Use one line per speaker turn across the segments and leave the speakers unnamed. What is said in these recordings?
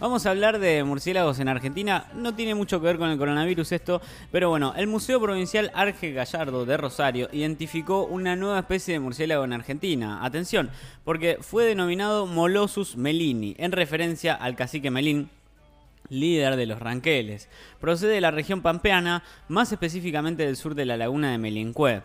Vamos a hablar de murciélagos en Argentina. No tiene mucho que ver con el coronavirus esto, pero bueno, el Museo Provincial Arge Gallardo de Rosario identificó una nueva especie de murciélago en Argentina. Atención, porque fue denominado Molossus melini, en referencia al cacique Melín, líder de los ranqueles. Procede de la región pampeana, más específicamente del sur de la laguna de Melincue.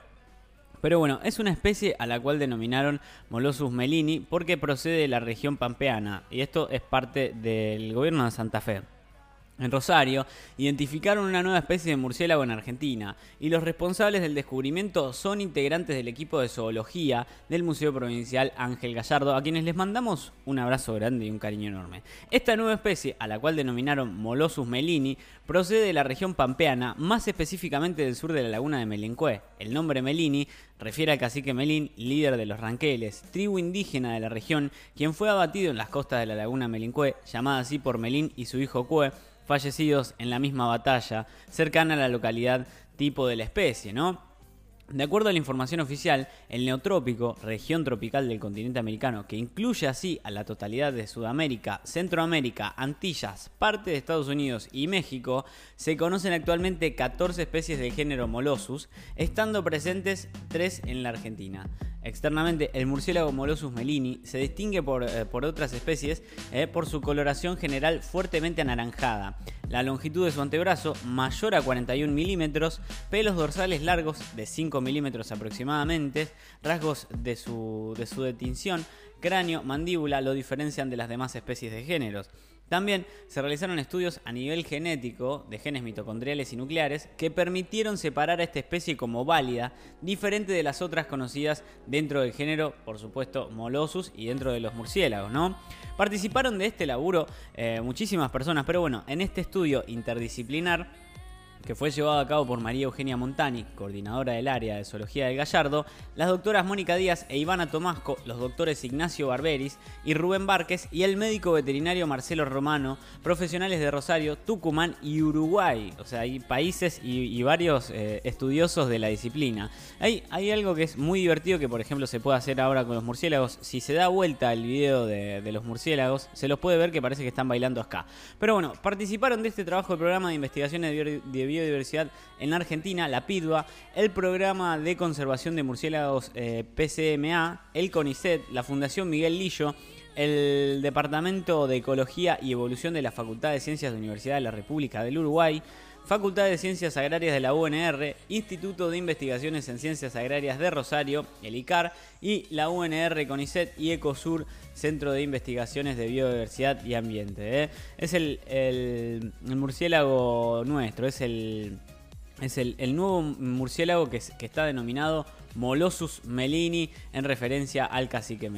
Pero bueno, es una especie a la cual denominaron Molossus melini porque procede de la región pampeana y esto es parte del gobierno de Santa Fe en Rosario, identificaron una nueva especie de murciélago en Argentina y los responsables del descubrimiento son integrantes del equipo de zoología del Museo Provincial Ángel Gallardo, a quienes les mandamos un abrazo grande y un cariño enorme. Esta nueva especie, a la cual denominaron Molossus melini, procede de la región pampeana, más específicamente del sur de la laguna de Melencue. El nombre Melini refiere al cacique Melín, líder de los Ranqueles, tribu indígena de la región, quien fue abatido en las costas de la laguna Melincue, llamada así por Melín y su hijo Cue, fallecidos en la misma batalla, cercana a la localidad tipo de la especie, ¿no? De acuerdo a la información oficial, el neotrópico, región tropical del continente americano, que incluye así a la totalidad de Sudamérica, Centroamérica, Antillas, parte de Estados Unidos y México, se conocen actualmente 14 especies del género Molossus, estando presentes 3 en la Argentina. Externamente, el murciélago Molossus melini se distingue por, eh, otras especies eh, por su coloración general fuertemente anaranjada, la longitud de su antebrazo mayor a 41 milímetros, pelos dorsales largos de 5 milímetros aproximadamente, rasgos de su, de su detinción, cráneo, mandíbula lo diferencian de las demás especies de géneros. También se realizaron estudios a nivel genético de genes mitocondriales y nucleares que permitieron separar a esta especie como válida, diferente de las otras conocidas dentro del género, por supuesto, Molossus y dentro de los murciélagos, ¿no? Participaron de este laburo eh, muchísimas personas, pero bueno, en este estudio interdisciplinar que fue llevado a cabo por María Eugenia Montani, coordinadora del área de zoología del Gallardo, las doctoras Mónica Díaz e Ivana Tomasco, los doctores Ignacio Barberis y Rubén Barques y el médico veterinario Marcelo Romano, profesionales de Rosario, Tucumán y Uruguay. O sea, hay países y, varios eh, estudiosos de la disciplina. Hay, algo que es muy divertido que, por ejemplo, se puede hacer ahora con los murciélagos. Si se da vuelta el video de, los murciélagos, se los puede ver que parece que están bailando acá. Pero bueno, participaron de este trabajo de programa de investigaciones de, de biodiversidad en Argentina, la PIDUA, el programa de conservación de murciélagos eh, PCMA, el CONICET, la Fundación Miguel Lillo, el Departamento de Ecología y Evolución de la Facultad de Ciencias de la Universidad de la República del Uruguay, Facultad de Ciencias Agrarias de la UNR, Instituto de Investigaciones en Ciencias Agrarias de Rosario, el ICAR, y la UNR CONICET y ECOSUR, Centro de Investigaciones de Biodiversidad y Ambiente. ¿eh? Es el, murciélago nuestro, es el, es el, nuevo murciélago que, que, está denominado Molossus melini en referencia al cacique melini.